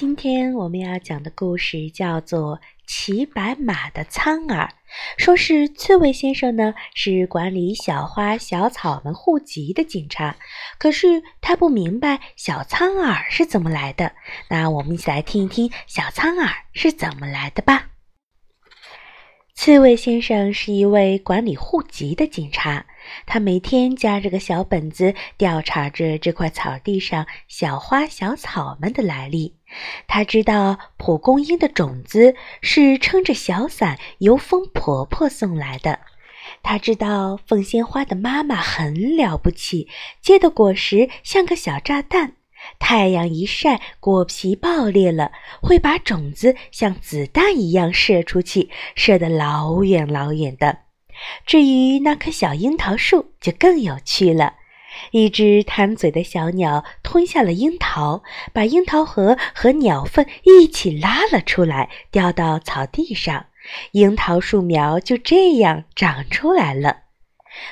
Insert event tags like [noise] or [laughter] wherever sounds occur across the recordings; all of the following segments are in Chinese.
今天我们要讲的故事叫做《骑白马的苍耳》。说是刺猬先生呢，是管理小花小草们户籍的警察，可是他不明白小苍耳是怎么来的。那我们一起来听一听小苍耳是怎么来的吧。刺猬先生是一位管理户籍的警察，他每天夹着个小本子，调查着这块草地上小花小草们的来历。他知道蒲公英的种子是撑着小伞由风婆婆送来的，他知道凤仙花的妈妈很了不起，结的果实像个小炸弹。太阳一晒，果皮爆裂了，会把种子像子弹一样射出去，射得老远老远的。至于那棵小樱桃树，就更有趣了。一只贪嘴的小鸟吞下了樱桃，把樱桃核和鸟粪一起拉了出来，掉到草地上，樱桃树苗就这样长出来了。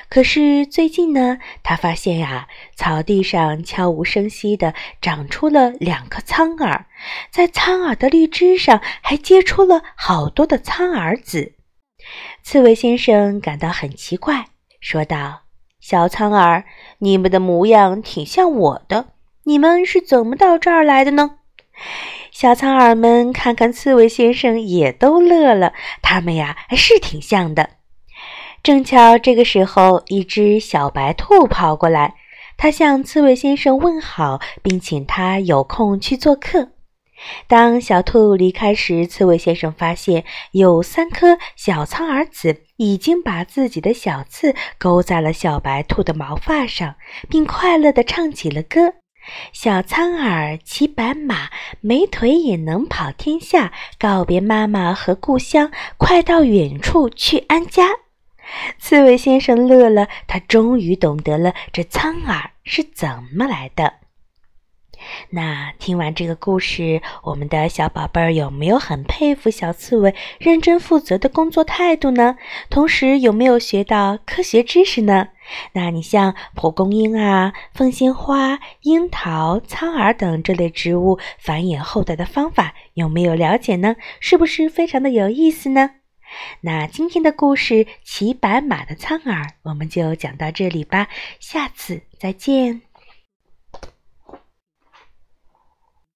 可是最近呢，他发现呀，草地上悄无声息地长出了两颗苍耳，在苍耳的绿枝上还结出了好多的苍耳籽。刺猬先生感到很奇怪，说道：“小苍耳，你们的模样挺像我的，你们是怎么到这儿来的呢？”小苍耳们看看刺猬先生，也都乐了。他们呀，还是挺像的。正巧这个时候，一只小白兔跑过来，它向刺猬先生问好，并请他有空去做客。当小兔离开时，刺猬先生发现有三颗小苍耳子已经把自己的小刺勾在了小白兔的毛发上，并快乐地唱起了歌：“小苍耳骑白马，没腿也能跑天下。告别妈妈和故乡，快到远处去安家。” [laughs] 刺猬先生乐了，他终于懂得了这苍耳是怎么来的。那听完这个故事，我们的小宝贝儿有没有很佩服小刺猬认真负责的工作态度呢？同时有没有学到科学知识呢？那你像蒲公英啊、凤仙花、樱桃、苍耳等这类植物繁衍后代的方法有没有了解呢？是不是非常的有意思呢？那今天的故事《骑白马的苍耳》，我们就讲到这里吧，下次再见。